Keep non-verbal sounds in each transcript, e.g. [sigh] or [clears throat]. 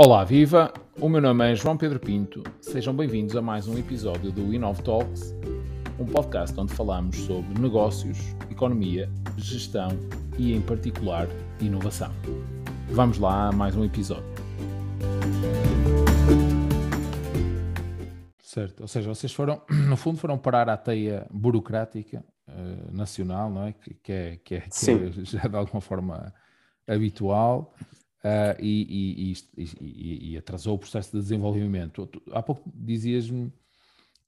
Olá, viva! O meu nome é João Pedro Pinto. Sejam bem-vindos a mais um episódio do Inov Talks, um podcast onde falamos sobre negócios, economia, gestão e, em particular, inovação. Vamos lá a mais um episódio. Certo, ou seja, vocês foram, no fundo, foram parar à teia burocrática uh, nacional, não é? Que, que é, que é, que é já de alguma forma habitual uh, e, e, e, e, atrasou o processo de desenvolvimento. Há pouco dizias-me,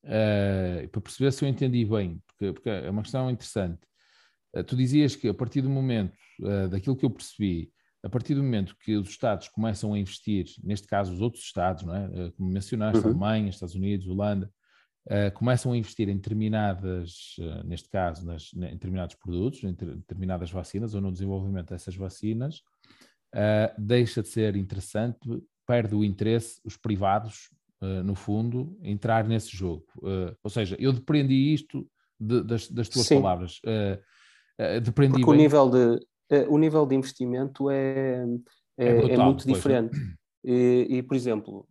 uh, para perceber se eu entendi bem, porque, porque é uma questão interessante. Uh, tu dizias que a partir do momento, daquilo que eu percebi, a partir do momento que os Estados começam a investir, neste caso os outros Estados, não é? como mencionaste, uhum. Alemanha, Estados Unidos, Holanda, Uh, começam a investir em determinadas, uh, neste caso, nas, em determinados produtos, em determinadas vacinas ou no desenvolvimento dessas vacinas, uh, deixa de ser interessante, perde o interesse, os privados, uh, no fundo, entrar nesse jogo. Uh, ou seja, eu depreendi isto de, das, das, tuas Sim. palavras. depreendi Porque bem... o, nível de, o nível de investimento é, é, é, brutal, é muito é. diferente. E, e, por exemplo,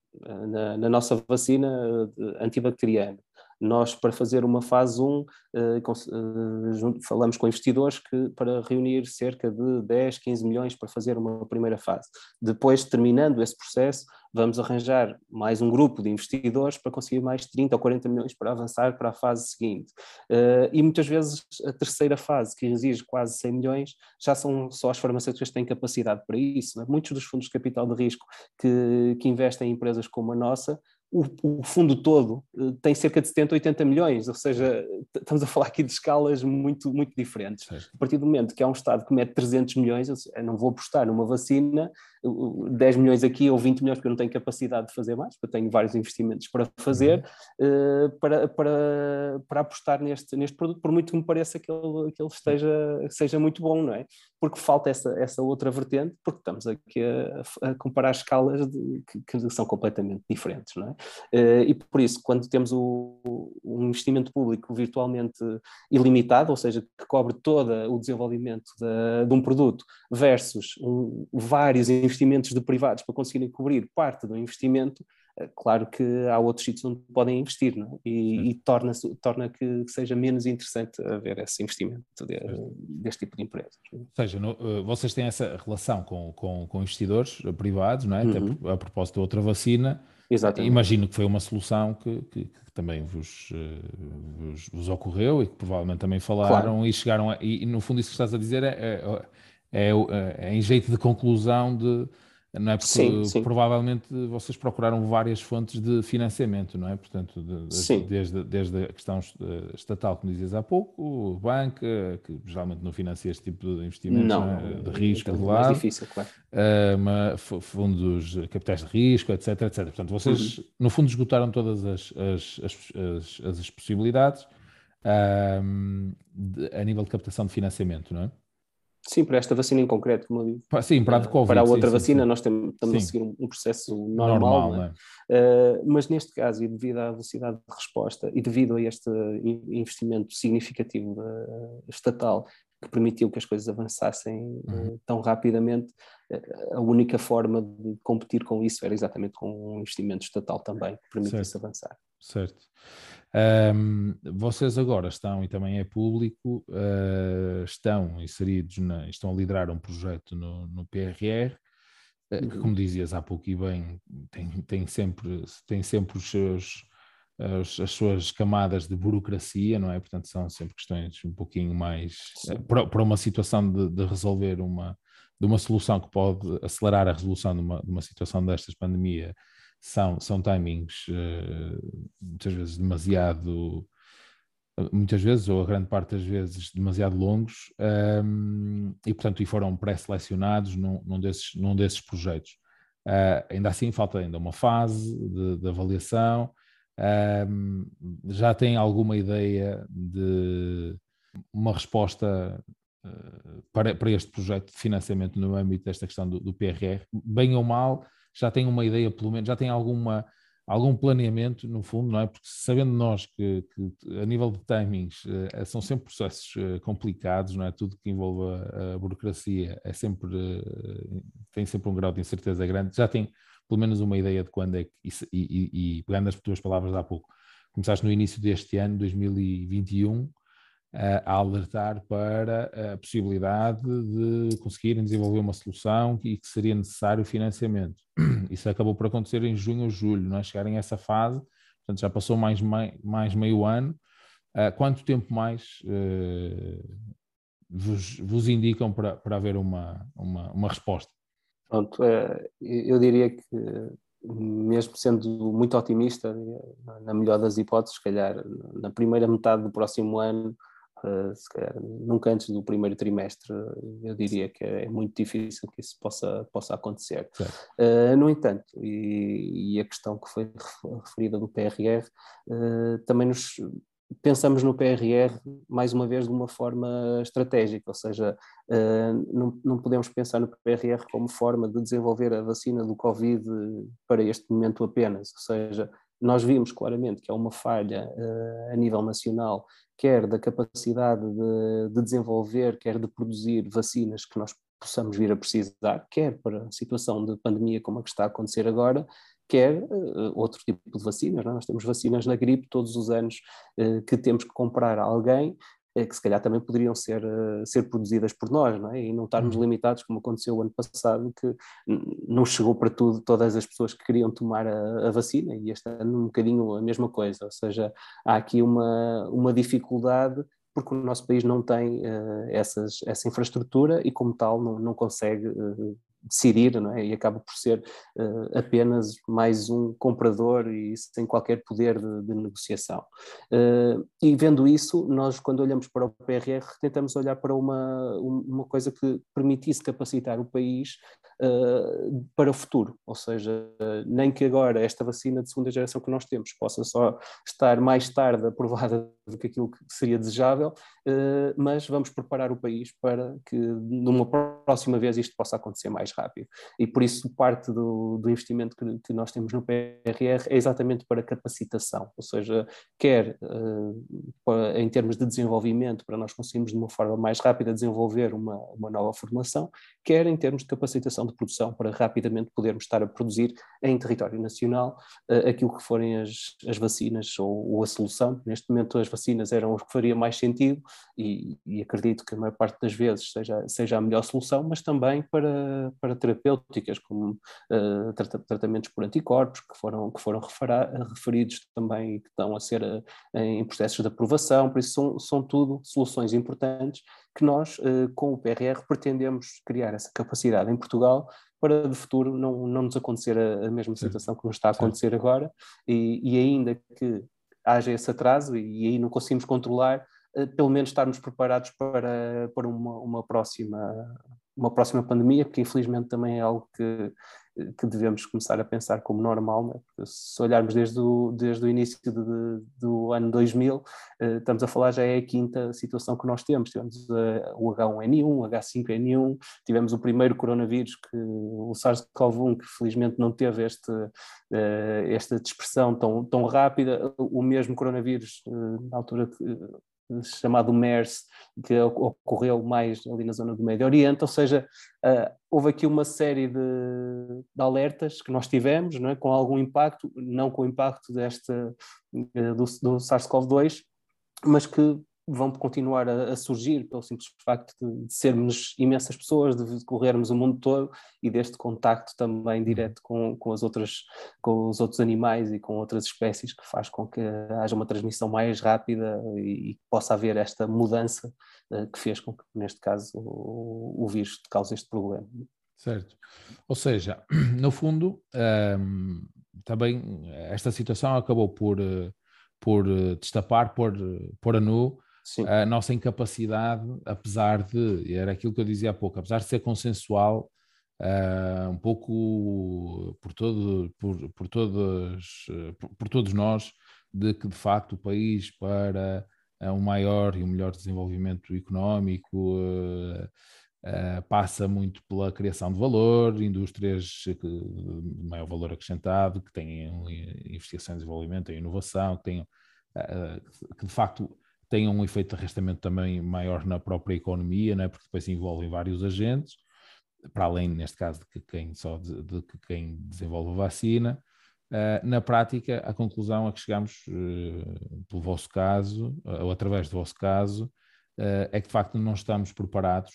na, na nossa vacina antibacteriana, nós, para fazer uma fase 1, eh, eh, falamos com investidores que, para reunir cerca de 10, 15 milhões para fazer uma primeira fase. Depois, terminando esse processo, vamos arranjar mais um grupo de investidores para conseguir mais 30 ou 40 milhões para avançar para a fase seguinte. Uh, e muitas vezes a terceira fase, que exige quase 100 milhões, já são só as farmacêuticas que têm capacidade para isso. É? Muitos dos fundos de capital de risco que, que investem em empresas como a nossa o, o, fundo todo uh, tem cerca de 70, 80 milhões, ou seja, estamos a falar aqui de escalas muito, muito diferentes. A partir do momento que há um Estado que mete 300 milhões, eu não vou apostar numa vacina, 10 milhões aqui ou 20 milhões, porque eu não tenho capacidade de fazer mais, porque eu tenho vários investimentos para fazer, uh, para, para, para apostar neste, neste produto, por muito que me pareça que ele, que ele esteja, seja muito bom, não é? Porque falta essa, essa outra vertente, porque estamos aqui a, a comparar escalas de, que, que, são completamente diferentes, não é? Uh, e por isso, quando temos o, o investimento público virtualmente ilimitado, ou seja, que cobre todo o desenvolvimento de, de um produto, versus um, vários investimentos de privados para conseguirem cobrir parte do investimento, eh, claro que há outros sítios onde podem investir, não é? e, e torna, torna que seja menos interessante haver esse investimento de, deste tipo de empresas. Ou seja, no, eh, vocês têm essa relação com, com, com investidores privados, não é? Uhum. Até a propósito de outra vacina. Exatamente. Imagino que foi uma solução que, que, que também vos, eh, vos, vos, ocorreu e que provavelmente também falaram claro. e chegaram a, e, e, no fundo isso que estás a dizer é, é, é, é em jeito de conclusão de não é? Porque sim, sim. provavelmente vocês procuraram várias fontes de financiamento, não é? Portanto, de, de, desde, desde a questão estatal, como dizias há pouco, banca, que geralmente não financia este tipo de investimentos não, não é? de risco, de lado, mais difícil, claro. Uh, fundos capitais de risco, etc, etc. Portanto, vocês, uhum. no fundo, esgotaram todas as, as, as, as, as possibilidades uh, de, a nível de captação de financiamento, não é? Sim, para esta vacina em concreto, como eu digo. Sim, para a de eh, COVID. Para a outra sim, vacina, sim, nós estamos a seguir um, processo normal, normal né? uh, mas neste caso, e devido à velocidade de resposta e devido a este investimento significativo uh, estatal que permitiu que as coisas avançassem uhum. uh, tão rapidamente, a única forma de competir com isso era exatamente com um investimento estatal também, que permitisse certo. avançar. Certo. Um, vocês agora estão, e também é público, uh, estão inseridos, na, estão a liderar um projeto no, no PRR, uh, que, uhum. como dizias há pouco e bem, tem, tem, sempre, tem sempre os seus, as, as, suas camadas de burocracia, não é? Portanto, são sempre questões um pouquinho mais. Para, para, uma situação de, de, resolver uma. De uma solução que pode acelerar a resolução de uma, de uma situação destas pandemia são, são timings uh, muitas vezes demasiado, muitas vezes, ou a grande parte das vezes, demasiado longos, um, ehm, e portanto e foram pré-selecionados num, num, desses, num desses projetos. Uh, ainda assim, falta ainda uma fase de, de avaliação. Um, ehm, já tem alguma ideia de uma resposta para, para este projeto de financiamento no âmbito desta questão do, do PRR? Bem ou mal, já tem uma ideia, pelo menos, já tem alguma, algum planeamento, no fundo, não é? Porque sabendo nós que, que a nível de timings uh, são sempre processos uh, complicados, não é? Tudo que envolve a, burocracia é sempre, uh, tem sempre um grau de incerteza grande. Já tem pelo menos uma ideia de quando é que, e, e, e pegando as tuas palavras há pouco, começaste no início deste ano, 2021, a alertar para a possibilidade de conseguirem desenvolver uma solução e que seria necessário financiamento. [clears throat] Isso acabou por acontecer em junho ou julho, não é? chegarem a essa fase, portanto já passou mais, mais meio ano. Uh, quanto tempo mais uh, vos, vos, indicam para, para haver uma, uma, uma resposta? Pronto, é, eu diria que mesmo sendo muito otimista, na melhor das hipóteses, se calhar na primeira metade do próximo ano se calhar nunca antes do primeiro trimestre, eu diria que é muito difícil que isso possa, possa acontecer. Uh, no entanto, e, e, a questão que foi referida do PRR, uh, ah, também nos pensamos no PRR mais uma vez de uma forma estratégica, ou seja, não, não podemos pensar no PRR como forma de desenvolver a vacina do Covid para este momento apenas, ou seja, nós vimos claramente que há uma falha uh, a nível nacional, quer da capacidade de, de, desenvolver, quer de produzir vacinas que nós possamos vir a precisar, quer para a situação de pandemia como a que está a acontecer agora, quer uh, outro tipo de vacinas. É? Nós temos vacinas na gripe todos os anos uh, que temos que comprar a alguém é que se calhar também poderiam ser, uh, ser produzidas por nós, não é? E não estarmos uhum. limitados, como aconteceu o ano passado, que não chegou para tudo todas as pessoas que queriam tomar a, a, vacina, e este ano um bocadinho a mesma coisa, ou seja, há aqui uma, uma dificuldade porque o nosso país não tem uh, essas, essa infraestrutura e, como tal, não, não consegue uh, decidir não é? e acaba por ser uh, apenas mais um comprador e sem qualquer poder de, de negociação. Uh, e vendo isso, nós quando olhamos para o PRR tentamos olhar para uma, uma coisa que permitisse capacitar o país uh, para o futuro, ou seja, nem que agora esta vacina de segunda geração que nós temos possa só estar mais tarde aprovada do que aquilo que seria desejável, mas vamos preparar o país para que numa próxima vez isto possa acontecer mais rápido. E por isso parte do, do investimento que, que, nós temos no PRR é exatamente para capacitação, ou seja, quer para, em termos de desenvolvimento, para nós conseguirmos de uma forma mais rápida desenvolver uma, uma nova formação, quer em termos de capacitação de produção, para rapidamente podermos estar a produzir em território nacional uh, aquilo que forem as, as vacinas ou, ou, a solução. Neste momento as vacinas eram os que faria mais sentido e, e acredito que a maior parte das vezes seja, seja a melhor solução, mas também para, para terapêuticas, como uh, tratamentos por anticorpos, que foram, que foram referidos também e que estão a ser uh, em processos de aprovação, por isso são, são tudo soluções importantes que nós, uh, com o PRR, pretendemos criar essa capacidade em Portugal para de futuro não, não nos acontecer a, a mesma situação que nos está a acontecer Sim. agora. E, e ainda que haja esse atraso e, e aí não conseguimos controlar, pelo menos estarmos preparados para, para uma, uma próxima uma próxima pandemia, que infelizmente também é algo que, que devemos começar a pensar como normal, né? porque se olharmos desde o, desde o início de, de, do ano 2000, eh, estamos a falar já é a quinta situação que nós temos, tivemos eh, o H1N1, o H5N1, tivemos o primeiro coronavírus, que, o SARS-CoV-1, que felizmente não teve este, eh, esta dispersão tão, tão rápida, o mesmo coronavírus na altura chamado MERS, que ocorreu mais ali na zona do Médio Oriente, ou seja, uh, houve aqui uma série de, de, alertas que nós tivemos, é? com algum impacto, não com o impacto deste, uh, do, do SARS-CoV-2, mas que vão continuar a, a, surgir pelo simples facto de, de, sermos imensas pessoas, de corrermos o mundo todo e deste contacto também direto com, com, as outras, com os outros animais e com outras espécies que faz com que haja uma transmissão mais rápida e, e possa haver esta mudança uh, que fez com que, neste caso, o, o vírus cause este problema. Certo. Ou seja, [clears throat] no fundo, um, ehm, também esta situação acabou por, eh, por eh, destapar, por, por a nu Sim. a nossa incapacidade, apesar de, era aquilo que eu dizia há pouco, apesar de ser consensual, uh, um pouco por, todo, por, por, todos, por, por, todos nós, de que de facto o país para uh, um maior e um melhor desenvolvimento económico uh, passa muito pela criação de valor, indústrias de maior valor acrescentado, que tenham investigação e desenvolvimento, tenham inovação, que tenham que de facto tenham um efeito de arrastamento também maior na própria economia, né? porque depois envolvem vários agentes. para além, neste caso, de que quem, só de, de que quem desenvolve a vacina. Uh, na prática, a conclusão a que chegamos, uh, pelo vosso caso, uh, ou através do vosso caso, é que de facto não estamos preparados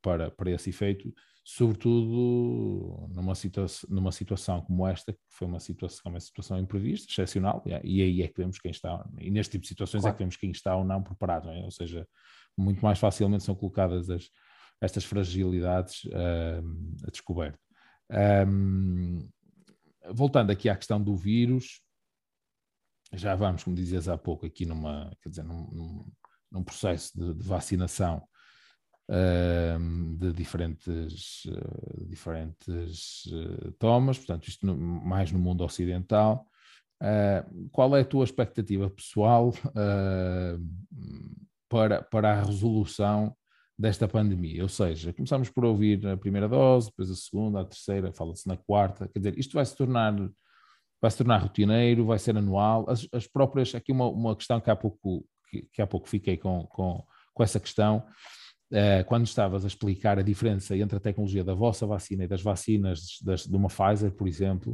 para, para esse efeito, sobretudo numa, situa numa situação como esta, que foi uma situação, uma situação imprevista, excepcional, e aí é que vemos quem está, e neste tipo de situações claro. é que vemos quem está ou não preparado, não é? ou seja, muito mais facilmente são colocadas as, estas fragilidades uh, a descoberto. Um, voltando aqui à questão do vírus, já vamos, como dizias há pouco, aqui numa, quer dizer, num, num, num processo de, de vacinação uh, de diferentes, uh, diferentes uh, tomas, portanto, isto no, mais no mundo ocidental. qual é a tua expectativa pessoal para, para a resolução desta pandemia. Ou seja, começamos por ouvir a primeira dose, depois a segunda, a terceira, fala-se na quarta. Quer dizer, isto vai se tornar vai se tornar rotineiro, vai ser anual. As, as próprias, aqui uma, uma questão que há pouco, que, que há pouco fiquei com, com, com essa questão, uh, quando estavas a explicar a diferença entre a tecnologia da vossa vacina e das vacinas das, de uma Pfizer, por exemplo,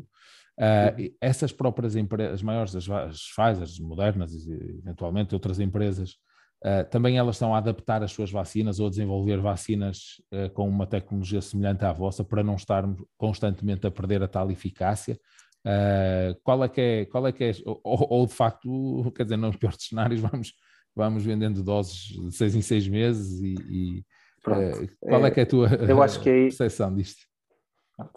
uh, essas próprias empresas, as maiores, as, as Pfizer, as modernas e eventualmente outras empresas, Uh, também elas estão a adaptar as suas vacinas ou a desenvolver vacinas uh, com uma tecnologia semelhante à vossa para não estarmos constantemente a perder a tal eficácia. Uh, qual é que é, qual é que é, ou, ou, de facto, quer dizer, nos piores cenários [laughs] vamos, vamos vendendo doses de seis em seis meses e, e qual é que é a tua eu acho que aí, percepção disto?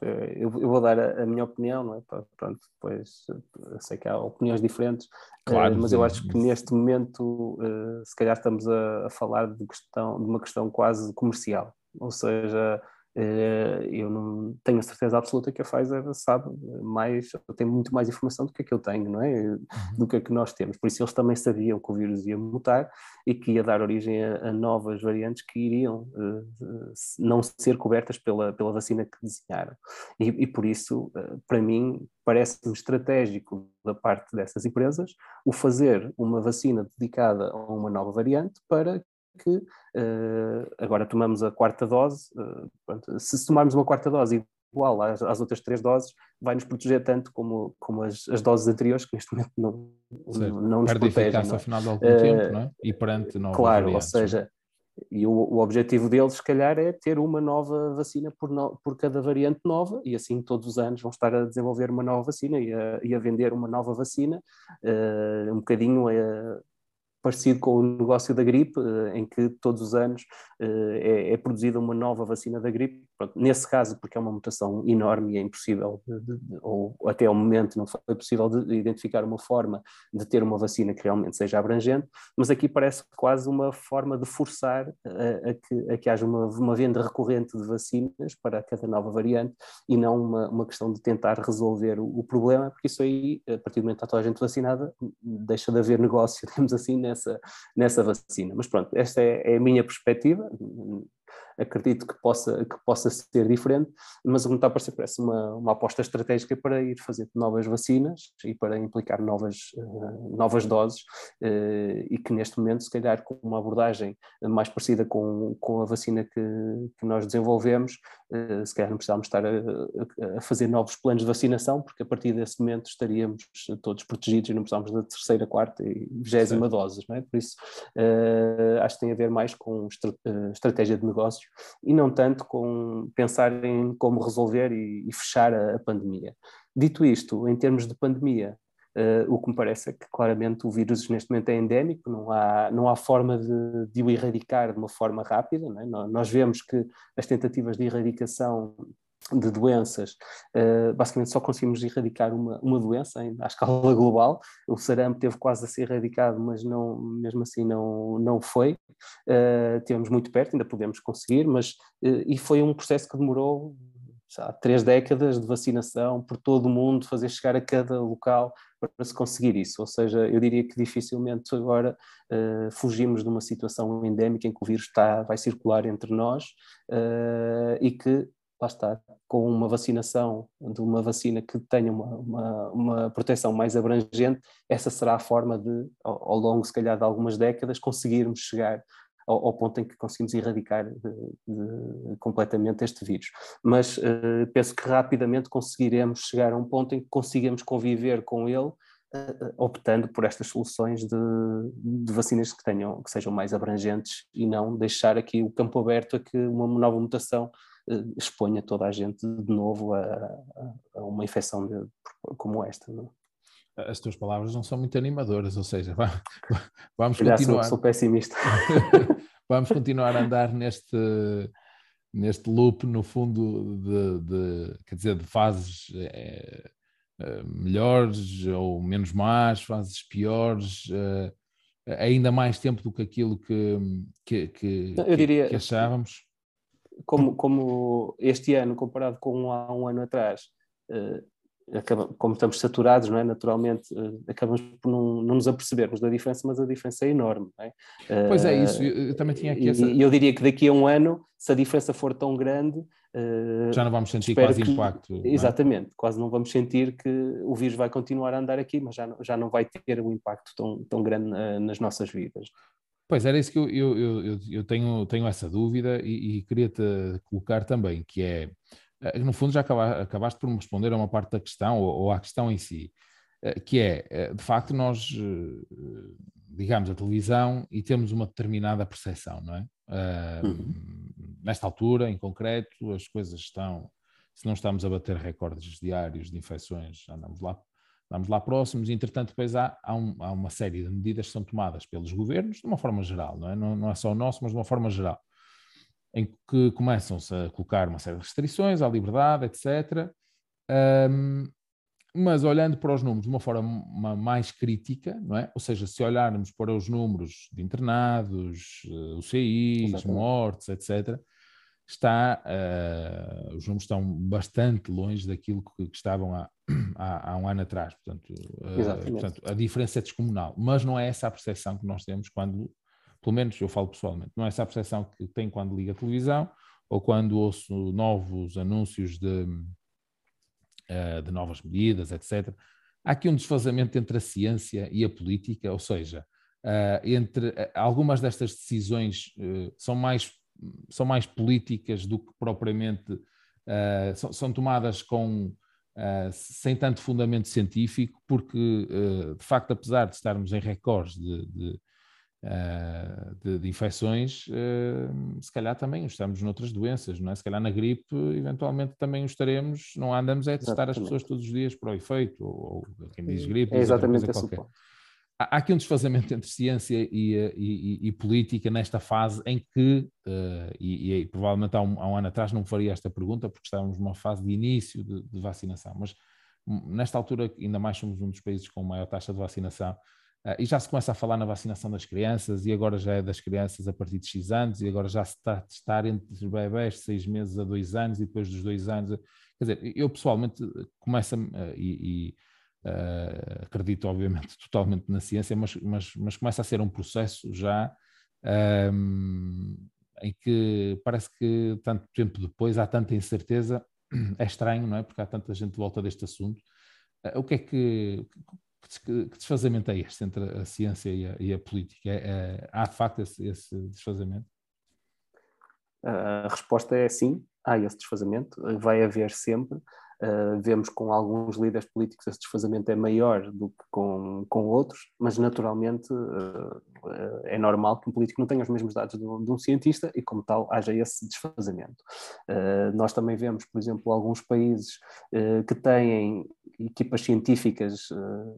Eu, eu, vou dar a, a, minha opinião, não é? Pronto, depois eu sei que há opiniões diferentes, claro, mas eu acho que neste momento, se calhar estamos a, a, falar de, questão, de uma questão quase comercial, ou seja, eu não tenho a certeza absoluta que a Pfizer sabe mais, tem muito mais informação do que a que eu tenho, não é? Uhum. Do que a que nós temos. Por isso eles também sabiam que o vírus ia mutar e que ia dar origem a, a novas variantes que iriam uh, não ser cobertas pela, pela vacina que desenharam. E, e por isso, uh, para mim, parece-me estratégico da parte dessas empresas o fazer uma vacina dedicada a uma nova variante para que uh, agora tomamos a quarta dose, pronto, se tomarmos uma quarta dose igual às, às, outras três doses, vai nos proteger tanto como, como as, as doses anteriores, que neste momento não, não, não nos Perde protegem. Perde ao final de algum uh, tempo, não é? E perante novas Claro, variantes. ou seja, e o, o, objetivo deles, se calhar, é ter uma nova vacina por, no, por cada variante nova, e assim todos os anos vão estar a desenvolver uma nova vacina e a, e a vender uma nova vacina, uh, um bocadinho uh, parecido com o negócio da gripe, eh, em que todos os anos eh, é, é produzida uma nova vacina da gripe. Pronto, nesse caso, porque é uma mutação enorme e é impossível, ou até ao momento não foi possível de identificar uma forma de ter uma vacina que realmente seja abrangente, mas aqui parece quase uma forma de forçar a, a, que, a que, haja uma, uma, venda recorrente de vacinas para cada nova variante e não uma, uma questão de tentar resolver o, o, problema, porque isso aí, a partir do momento que está toda a gente vacinada, deixa de haver negócio, [laughs] digamos assim, nessa, nessa vacina. Mas pronto, esta é, é a minha perspectiva acredito que possa, que possa ser diferente, mas o que me está a parecer parece uma, uma aposta estratégica para ir fazer novas vacinas e para implicar novas, uh, novas doses uh, e que neste momento, se calhar, com uma abordagem mais parecida com, com a vacina que, que nós desenvolvemos, uh, se calhar não precisávamos estar a, a, fazer novos planos de vacinação, porque a partir desse momento estaríamos todos protegidos e não precisávamos da terceira, quarta e vigésima doses, não é? Por isso, acho que tem a ver mais com estratégia de negócio negócio e não tanto com pensar em como resolver e, e fechar a, a, pandemia. Dito isto, em termos de pandemia, uh, o que me parece é que claramente o vírus neste momento é endémico, não há, não há forma de, de o erradicar de uma forma rápida. É? Nós vemos que as tentativas de erradicação de doenças, uh, basicamente só conseguimos erradicar uma, uma doença em, à escala [laughs] global. O sarampo teve quase a ser erradicado, mas não, mesmo assim não, não foi. Uh, tivemos muito perto, ainda podemos conseguir, mas uh, e foi um processo que demorou três décadas de vacinação por todo o mundo, fazer chegar a cada local para se conseguir isso. Ou seja, eu diria que dificilmente agora uh, fugimos de uma situação endémica em que o vírus está, vai circular entre nós uh, e que lá está, com uma vacinação, de uma vacina que tenha uma, uma, uma, proteção mais abrangente, essa será a forma de, ao, longo, se calhar, de algumas décadas, conseguirmos chegar ao, ao ponto em que conseguimos erradicar de, de, completamente este vírus. Mas uh, penso que rapidamente conseguiremos chegar a um ponto em que consigamos conviver com ele, uh, optando por estas soluções de, de, vacinas que, tenham, que sejam mais abrangentes e não deixar aqui o campo aberto a que uma nova mutação exponha toda a gente de novo a, a, a uma infecção de, como esta. Não? É? as tuas palavras não são muito animadoras, ou seja, [laughs] vamos continuar. Sou, sou pessimista. [laughs] vamos continuar a andar neste, neste loop, no fundo, de, de quer dizer, de fases é, melhores ou menos más, fases piores, é, ainda mais tempo do que aquilo que, que, que, diria, que achávamos. Como, como este ano, comparado com há um ano atrás, acaba, como estamos saturados, não é? naturalmente uh, acabamos por não, não, nos apercebermos da diferença, mas a diferença é enorme. É? Pois é, isso, eu, também tinha aqui essa... E eu diria que daqui a um ano, se a diferença for tão grande... Já não vamos sentir quase que, impacto. Exatamente, é? quase não vamos sentir que o vírus vai continuar a andar aqui, mas já, já não vai ter um impacto tão, tão grande nas nossas vidas. Pois era isso que eu, eu, eu, eu tenho, tenho essa dúvida e, e queria-te colocar também, que é eh, no fundo já acabaste por me responder a uma parte da questão, ou, ou à questão em si, eh, que é, eh, de facto, nós ligamos a televisão e temos uma determinada percepção, não é? Uhum. Nesta altura, em concreto, as coisas estão, se não estamos a bater recordes diários de infecções, andamos lá, andamos lá próximos, e entretanto depois há, há, um, há, uma série de medidas que são tomadas pelos governos, de uma forma geral, não é? Não, não é só o nosso, mas de uma forma geral em que começam-se a colocar uma série de restrições à liberdade, etc. Um, mas olhando para os números de uma forma mais crítica, não é? Ou seja, se olharmos para os números de internados, UCIs, Exatamente. mortes, etc., está, uh, os números estão bastante longe daquilo que, que estavam há, [clears throat] há, há, um ano atrás. Portanto, uh, portanto, a diferença é descomunal. Mas não é essa a percepção que nós temos quando pelo menos eu falo pessoalmente, não é essa a percepção que tenho quando ligo a televisão ou quando ouço novos anúncios de, uh, de novas medidas, etc. Há aqui um desfazamento entre a ciência e a política, ou seja, entre algumas destas decisões são, mais, são mais políticas do que propriamente são, são, tomadas com sem tanto fundamento científico, porque de facto, apesar de estarmos em recordes de, de uh, de, de, infecções, uh, se calhar também estamos noutras doenças, não é? Se calhar na gripe, eventualmente também o estaremos, não andamos é testar as pessoas todos os dias para o efeito, ou, ou quem diz gripe, é exatamente qualquer. Há aqui um desfazamento entre ciência e, e, e, e política nesta fase em que, uh, e, provavelmente há um, há um, ano atrás não faria esta pergunta, porque estávamos numa fase de início de, de vacinação, mas hum, nesta altura, ainda mais somos um dos países com maior taxa de vacinação, Uh, e já se começa a falar na vacinação das crianças, e agora já é das crianças a partir de X anos, e agora já se está a testar entre bebés de 6 meses a 2 anos, e depois dos 2 anos. Quer dizer, eu pessoalmente começo uh, e, e uh, acredito, obviamente, [laughs] totalmente na ciência, mas, mas, mas começa a ser um processo já um, em que parece que tanto tempo depois há tanta incerteza, [clears throat] é estranho, não é? Porque há tanta gente de volta deste assunto. o que é que que, desfazamento é este entre a ciência e a, e a política? É, é, há de facto esse, esse, desfazamento? A resposta é sim, há esse desfazamento, vai haver sempre. Uh, vemos com alguns líderes políticos esse desfazamento é maior do que com, com outros, mas naturalmente uh, é normal que um político não tenha os mesmos dados de um, de um cientista e, como tal, haja esse desfazamento. Uh, nós também vemos, por exemplo, alguns países que têm equipas científicas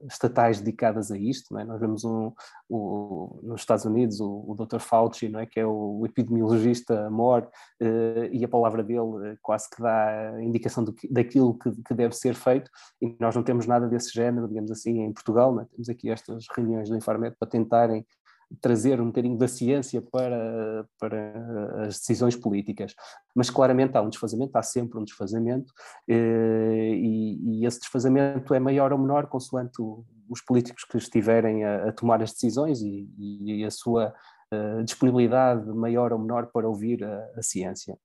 estatais dedicadas a isto. É? Nós vemos um, nos Estados Unidos o, o Dr. Fauci, é? que é o epidemiologista mor, e a palavra dele quase que dá indicação do que, daquilo que, que, deve ser feito, e nós não temos nada desse género, digamos assim, em Portugal. É? Temos aqui estas reuniões do Infarmed para tentarem trazer um bocadinho da ciência para, para as decisões políticas. Mas claramente há um desfazamento, há sempre um desfazamento, eh, e, e esse desfazamento é maior ou menor consoante os políticos que estiverem a, a tomar as decisões e, e a sua uh, disponibilidade maior ou menor para ouvir a, a ciência.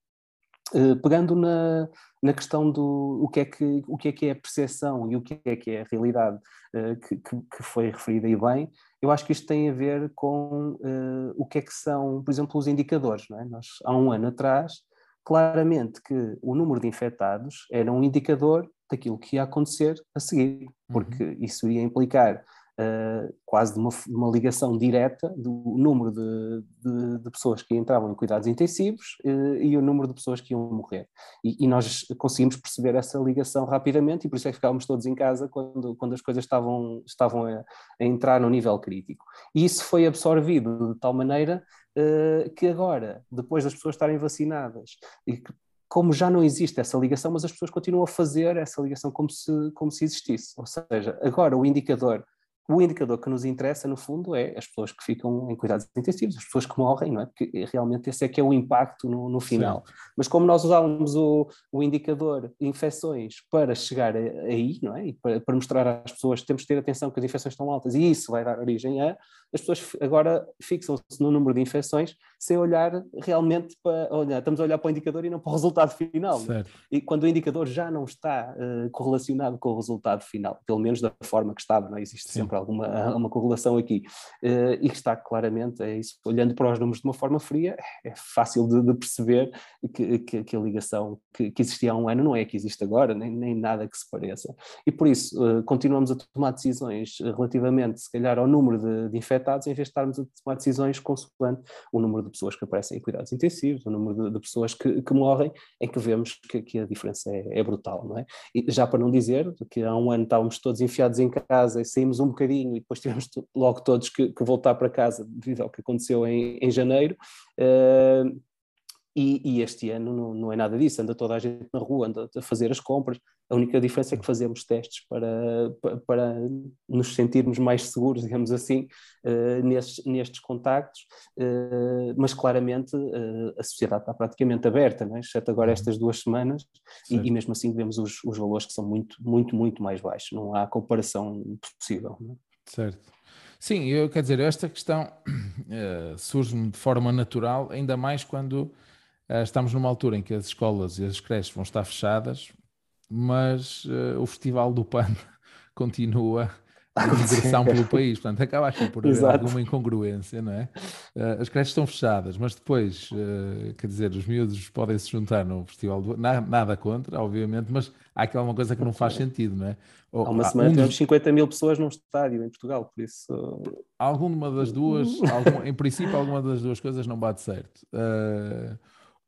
Uh, pegando na, na questão do o que, é que, o que é que é a percepção e o que é que é a realidade uh, que, que, foi referida aí bem, eu acho que isto tem a ver com uh, o que é que são, por exemplo, os indicadores. Não é? Nós, há um ano atrás, claramente que o número de infectados era um indicador daquilo que ia acontecer a seguir, porque uhum. isso ia implicar uh, quase de uma, uma, ligação direta do número de, de, de, pessoas que entravam em cuidados intensivos uh, e o número de pessoas que iam morrer. E, e, nós conseguimos perceber essa ligação rapidamente e por isso é que ficávamos todos em casa quando, quando as coisas estavam, estavam a, a entrar no nível crítico. E isso foi absorvido de tal maneira uh, que agora, depois das pessoas estarem vacinadas e que como já não existe essa ligação, mas as pessoas continuam a fazer essa ligação como se, como se existisse. Ou seja, agora o indicador o indicador que nos interessa, no fundo, é as pessoas que ficam em cuidados intensivos, as pessoas que morrem, não é? Porque realmente esse é que é o impacto no, no final. Sim. Mas como nós usávamos o, o indicador infecções para chegar aí, não é? E para, para, mostrar às pessoas que temos que ter atenção que as infecções estão altas e isso vai dar origem a, as pessoas agora fixam-se no número de infecções sem olhar realmente para, olha, estamos a olhar para o indicador e não para o resultado final. É? E quando o indicador já não está uh, correlacionado com o resultado final, pelo menos da forma que estava, não é? Existe Sim. sempre alguma uma correlação aqui. Uh, e que está claramente, é isso, olhando para os números de uma forma fria, é fácil de, de perceber que, que, que, a ligação que, que, existia há um ano não é que existe agora, nem, nem nada que se pareça. E por isso, uh, continuamos a tomar decisões relativamente, se calhar, ao número de, de infectados, em vez de estarmos a tomar decisões consoante o número de pessoas que aparecem em cuidados intensivos, o número de, de pessoas que, que, morrem, em que vemos que, que a diferença é, é, brutal, não é? E já para não dizer que há um ano estávamos todos enfiados em casa e saímos um bocadinho e depois tivemos logo todos que, que voltar para casa devido ao que aconteceu em, em janeiro. Uh, e, e, este ano não, não, é nada disso, anda toda a gente na rua, anda a fazer as compras. A única diferença é que fazemos testes para, para, para nos sentirmos mais seguros, [laughs] digamos assim, uh, nestes, nestes contactos, uh, mas claramente uh, a sociedade está praticamente aberta, não é? exceto agora uhum. estas duas semanas, e, e, mesmo assim vemos os, os valores que são muito, muito, muito mais baixos, não há comparação possível. É? Certo. Sim, eu quer dizer, esta questão surge-me de forma natural, ainda mais quando estamos numa altura em que as escolas e as creches vão estar fechadas, mas uh, o Festival do Pano [laughs] continua [laughs] a migração pelo país, portanto acaba aqui por haver Exato. alguma incongruência, não é? Uh, as creches estão fechadas, mas depois, quer dizer, os miúdos podem se juntar no Festival do nada, nada contra, obviamente, mas há aquela coisa que não faz sentido, não é? Ou, há uma semana um tivemos 50 mil pessoas num estádio em Portugal, por isso... Alguma das duas, algum, em [laughs] princípio, alguma das duas coisas não bate certo. Uh,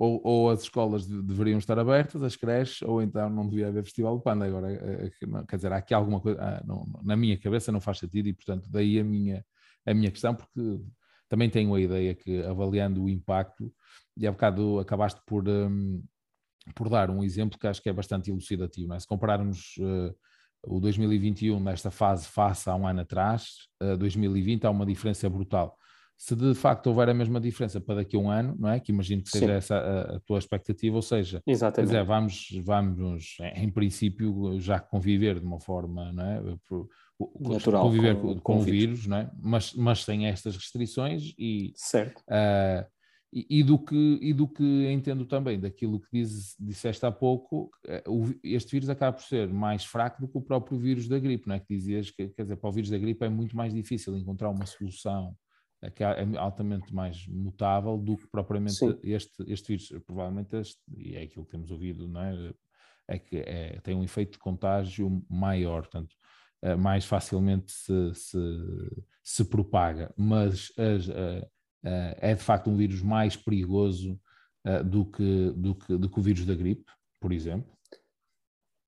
ou, ou, as escolas deveriam estar abertas, as creches, ou então não devia haver festival de panda. Agora, eh, eh, quer dizer, há aqui alguma coisa, ah, não, na minha cabeça não faz sentido e, portanto, daí a minha, a minha questão, porque também tenho a ideia que, avaliando o impacto, e há bocado acabaste por, um, por dar um exemplo que acho que é bastante elucidativo. É? Se compararmos uh, o 2021 nesta fase face a um ano atrás, uh, 2020 há uma diferença brutal se de facto houver a mesma diferença para daqui a um ano, não é? Que imagino que seja Sim. essa a, a, tua expectativa, ou seja, Exatamente. Dizer, vamos, vamos, em princípio, já conviver de uma forma, não é? Natural, conviver com, com, com o vírus, não é? Mas, mas sem estas restrições e, certo. Uh, e, e, do que, e do que entendo também daquilo que diz, disseste há pouco, eh, este vírus acaba por ser mais fraco do que o próprio vírus da gripe, não é? Que dizias que, quer dizer, para o vírus da gripe é muito mais difícil encontrar uma solução é altamente mais mutável do que propriamente este, este vírus. Provavelmente este, e é aquilo que temos ouvido, não é? É que é, tem um efeito de contágio maior, portanto, é, mais facilmente se, se, se propaga, mas as, é de facto um vírus mais perigoso do que, do, que, do que o vírus da gripe, por exemplo.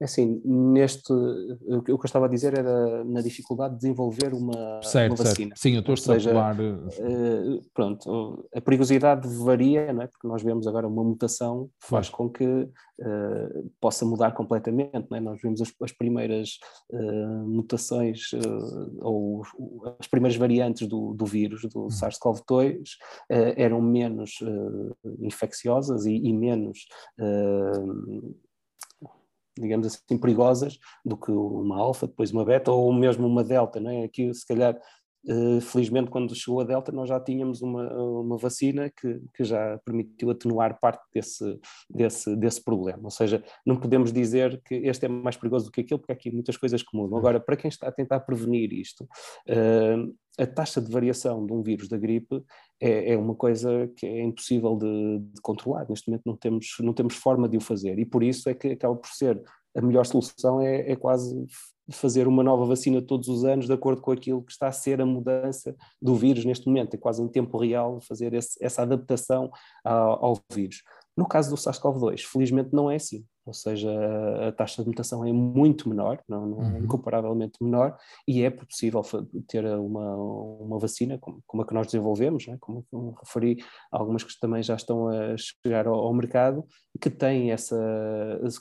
É assim, neste, o que eu estava a dizer era na dificuldade de desenvolver uma, certo, uma vacina. Certo. Sim, eu estou a extrapolar. Uh, pronto, a perigosidade varia, não é? porque nós vemos agora uma mutação que faz com que uh, possa mudar completamente. Não é? Nós vimos as, as primeiras uh, mutações ou as primeiras variantes do, do vírus, do hum. SARS-CoV-2, eram menos infecciosas e, e menos digamos assim, perigosas do que uma alfa, depois uma beta ou mesmo uma delta, não é? Aqui, se calhar, felizmente, quando chegou a Delta, nós já tínhamos uma, uma vacina que, que já permitiu atenuar parte desse, desse, desse problema. Ou seja, não podemos dizer que este é mais perigoso do que aquele, porque aqui muitas coisas que mudam. Agora, para quem está a tentar prevenir isto, uh, a taxa de variação de um vírus da gripe é, é uma coisa que é impossível de, de, controlar. Neste momento não temos, não temos forma de o fazer e por isso é que acaba por ser a melhor solução é, é quase fazer uma nova vacina todos os anos de acordo com aquilo que está a ser a mudança do vírus neste momento. É quase em tempo real fazer esse, essa adaptação ao, ao vírus. No caso do SARS-CoV-2, felizmente não é assim ou seja, a taxa de mutação é muito menor, não, não uhum. incomparavelmente menor, e é possível ter uma, uma vacina como, como a que nós desenvolvemos, né? como, como referi, algumas que também já estão a chegar ao, ao mercado, que têm essa,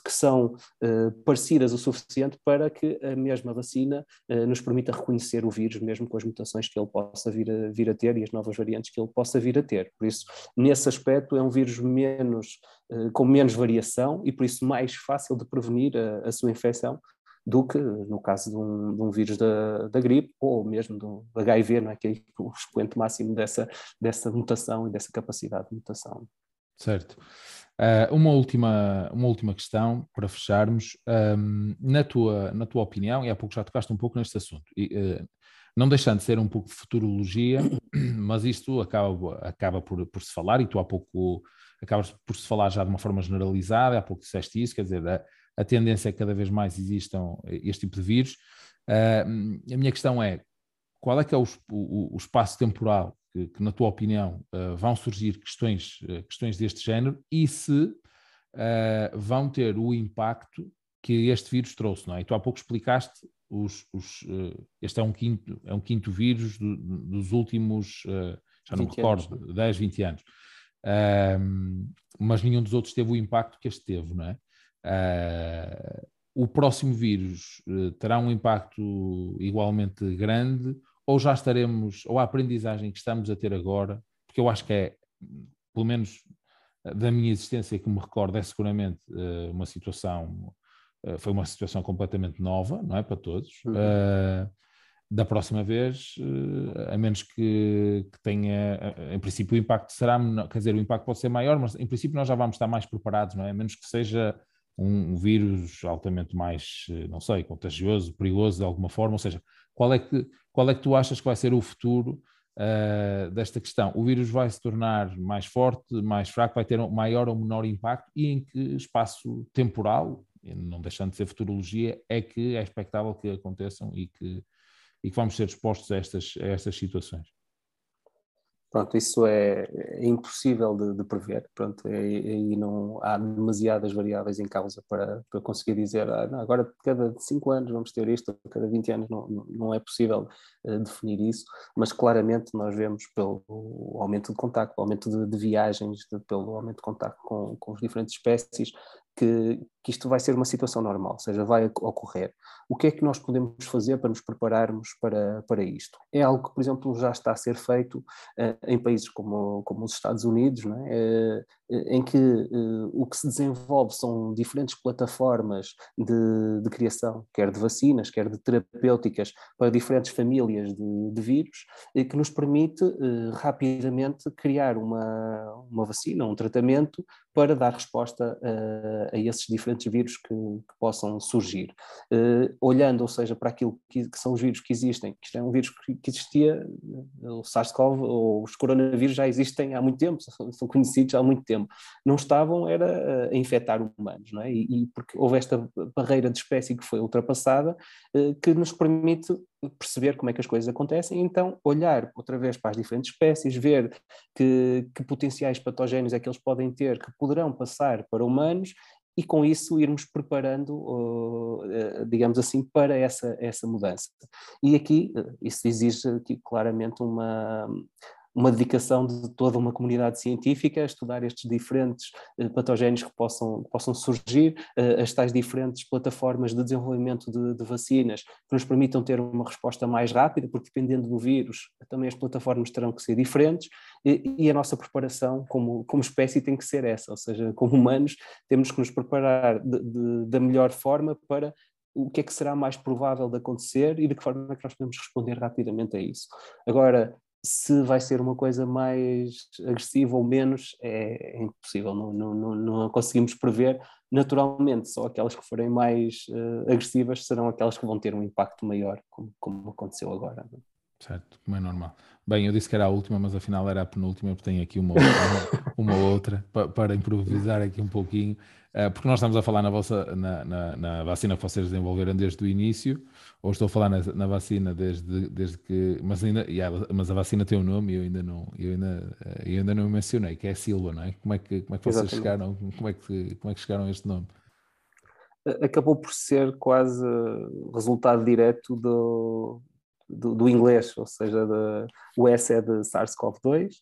que são uh, parecidas o suficiente para que a mesma vacina uh, nos permita reconhecer o vírus, mesmo com as mutações que ele possa vir a, vir a ter e as novas variantes que ele possa vir a ter. Por isso, nesse aspecto, é um vírus menos, com menos variação e por isso mais fácil de prevenir a, a sua infecção do que no caso de um, de um vírus da, da, gripe ou mesmo do HIV, não é? que é o expoente máximo dessa, dessa mutação e dessa capacidade de mutação. Certo. Uh, uma, última, uma última questão para fecharmos. Um, na, tua, na tua opinião, e há pouco já tocaste um pouco neste assunto, e, uh, não deixando de ser um pouco de futurologia, [clears throat] mas isto acaba, acaba por, por se falar, e tu há pouco acabas por se falar já de uma forma generalizada, há pouco disseste isso, quer dizer, a, a tendência é que cada vez mais existam este tipo de vírus. Uh, a minha questão é, qual é que é o, o, o espaço temporal que, que, na tua opinião, uh, vão surgir questões, uh, questões deste género e se vão ter o impacto que este vírus trouxe, não é? E tu há pouco explicaste os, os, este é um quinto, é um quinto vírus do, dos últimos, já não me recordo, anos. 10, 20 anos mas nenhum dos outros teve o impacto que este teve, não é? Uh, o próximo vírus uh, terá um impacto igualmente grande ou já estaremos, ou a aprendizagem que estamos a ter agora, porque eu acho que é, pelo menos da minha existência que me recordo, é seguramente uh, uma situação, foi uma situação completamente nova, não é, para todos. Uhum da próxima vez, eh, a menos que, que, tenha, em princípio o impacto será quer dizer, o impacto pode ser maior, mas em princípio nós já vamos estar mais preparados, não é? A menos que seja um, um vírus altamente mais, eh, não sei, contagioso, perigoso de alguma forma, ou seja, qual é que, qual é que tu achas que vai ser o futuro uh, desta questão? O vírus vai se tornar mais forte, mais fraco, vai ter um maior ou menor impacto e em que espaço temporal, não deixando de ser futurologia, é que é expectável que aconteçam e que e que vamos ser expostos a estas, a estas situações. Pronto, isso é, é impossível de, de, prever, pronto, e, não há demasiadas variáveis em causa para, para conseguir dizer, ah, não, agora cada 5 anos vamos ter isto, cada 20 anos não, não é possível uh, definir isso, mas claramente nós vemos pelo aumento de contacto, aumento de, de viagens, de, pelo aumento de contacto com, com as diferentes espécies, que, que isto vai ser uma situação normal, ou seja, vai ocorrer. O que é que nós podemos fazer para nos prepararmos para, para isto? É algo que, por exemplo, já está a ser feito uh, em países como, como os Estados Unidos, é? uh, em que uh, o que se desenvolve são diferentes plataformas de, de, criação, quer de vacinas, quer de terapêuticas, para diferentes famílias de, de vírus, que nos permite rapidamente criar uma, uma vacina, um tratamento para dar resposta a esses diferentes vírus que, que possam surgir. Uh, olhando, ou seja, para aquilo que, que, são os vírus que existem, que isto é um vírus que, que existia, o SARS-CoV ou os coronavírus já existem há muito tempo, são conhecidos há muito tempo. Não estavam era a infectar humanos, não é? E, e porque houve esta barreira de espécie que foi ultrapassada, uh, que nos permite perceber como é que as coisas acontecem, então olhar outra vez para as diferentes espécies, ver que, que potenciais patogénios é que eles podem ter, que poderão passar para humanos e com isso irmos preparando, digamos assim, para essa, essa mudança. E aqui isso exige aqui claramente uma, uma dedicação de toda uma comunidade científica a estudar estes diferentes uh, patogénios que possam, que possam surgir, uh, as tais diferentes plataformas de desenvolvimento de, de, vacinas que nos permitam ter uma resposta mais rápida, porque dependendo do vírus, também as plataformas terão que ser diferentes, e, e a nossa preparação como, como espécie tem que ser essa, ou seja, como humanos temos que nos preparar de, de, da melhor forma para o que é que será mais provável de acontecer e de que forma é que nós podemos responder rapidamente a isso. Agora, se vai ser uma coisa mais agressiva ou menos, é, é impossível, não, não, não, não, conseguimos prever. Naturalmente, só aquelas que forem mais uh, agressivas serão aquelas que vão ter um impacto maior, como, como aconteceu agora. Certo, como é normal. Bem, eu disse que era a última, mas afinal era a penúltima, porque tenho aqui uma outra, uma, outra para, para improvisar aqui um pouquinho. Eh, porque nós estamos a falar na, vossa, na, na, na, vacina que vocês desenvolveram desde o início, ou estou a falar na, na vacina desde, desde que. Mas, ainda, yeah, mas a vacina tem um nome e eu ainda não, eu ainda, eh, eu ainda não mencionei, que é a Silva, não é? Como é que, como é que vocês chegaram? Como é que, como é que chegaram a este nome? Acabou por ser quase resultado direto do, do, do inglês, ou seja, de, o S é de SARS-CoV-2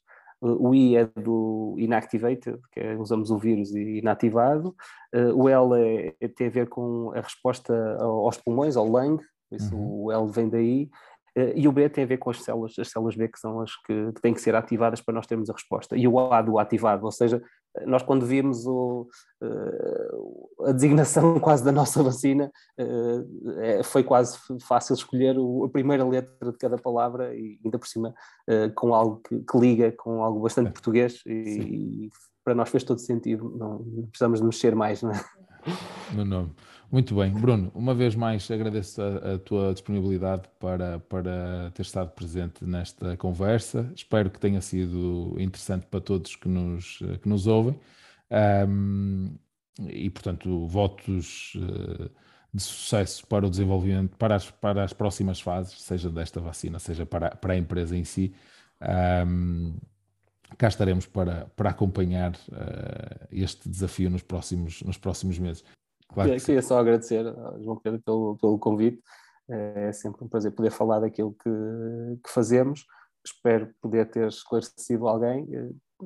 o I é do inactivated, que é, usamos o vírus inativado, uh, o L é, é, tem a ver com a resposta aos pulmões, ao lung, isso uhum. o L vem daí, uh, e o B tem a ver com as células, as células B que são as que, que têm que ser ativadas para nós termos a resposta, e o A do ativado, ou seja, nós quando vimos o, uh, a designação [laughs] quase da nossa vacina, uh, é, foi quase fácil escolher a primeira letra de cada palavra e ainda por cima com algo que, que, liga com algo bastante é. português e, e, para nós fez todo sentido, não, não precisamos de mexer mais, não é? No nome. Muito bem. Bruno, uma vez mais agradeço a, a, tua disponibilidade para, para ter estado presente nesta conversa. Espero que tenha sido interessante para todos que nos, que nos ouvem. Um, e, portanto, votos uh, de sucesso para o desenvolvimento, para as, para as próximas fases, seja desta vacina, seja para, para a empresa em si. Um, cá estaremos para, para acompanhar uh, este desafio nos próximos, nos próximos meses. Claro que queria só agradecer ao João Pedro pelo, pelo convite. É sempre um prazer poder falar daquilo que, que fazemos. Espero poder ter esclarecido alguém.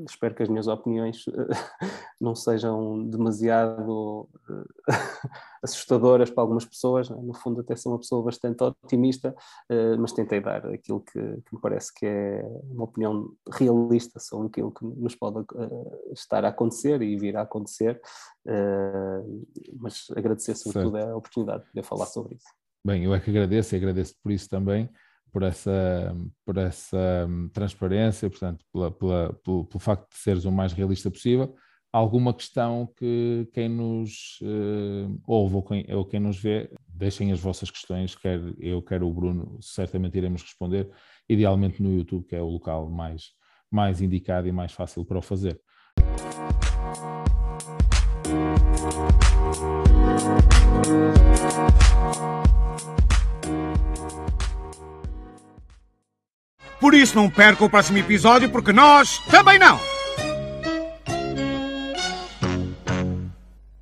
Espero que as minhas opiniões [laughs] não sejam demasiado eh, [laughs] assustadoras para algumas pessoas. No fundo, até sou uma pessoa bastante otimista, eh, mas tentei dar aquilo que, que me parece que é uma opinião realista sobre aquilo que nos pode eh, estar a acontecer e vir a acontecer. Mas agradecer, sobretudo, certo. a oportunidade de poder falar sobre isso. Bem, eu é que agradeço e agradeço por isso também por essa, por essa transparência, portanto, pela, pela, pelo, pelo, facto de seres o mais realista possível. Alguma questão que quem nos uh, ouve ou quem, ou quem nos vê, deixem as vossas questões, quer eu, quer o Bruno, certamente iremos responder, idealmente no YouTube, que é o local mais, mais indicado e mais fácil para o fazer. Por isso não perca o próximo episódio, porque nós também não!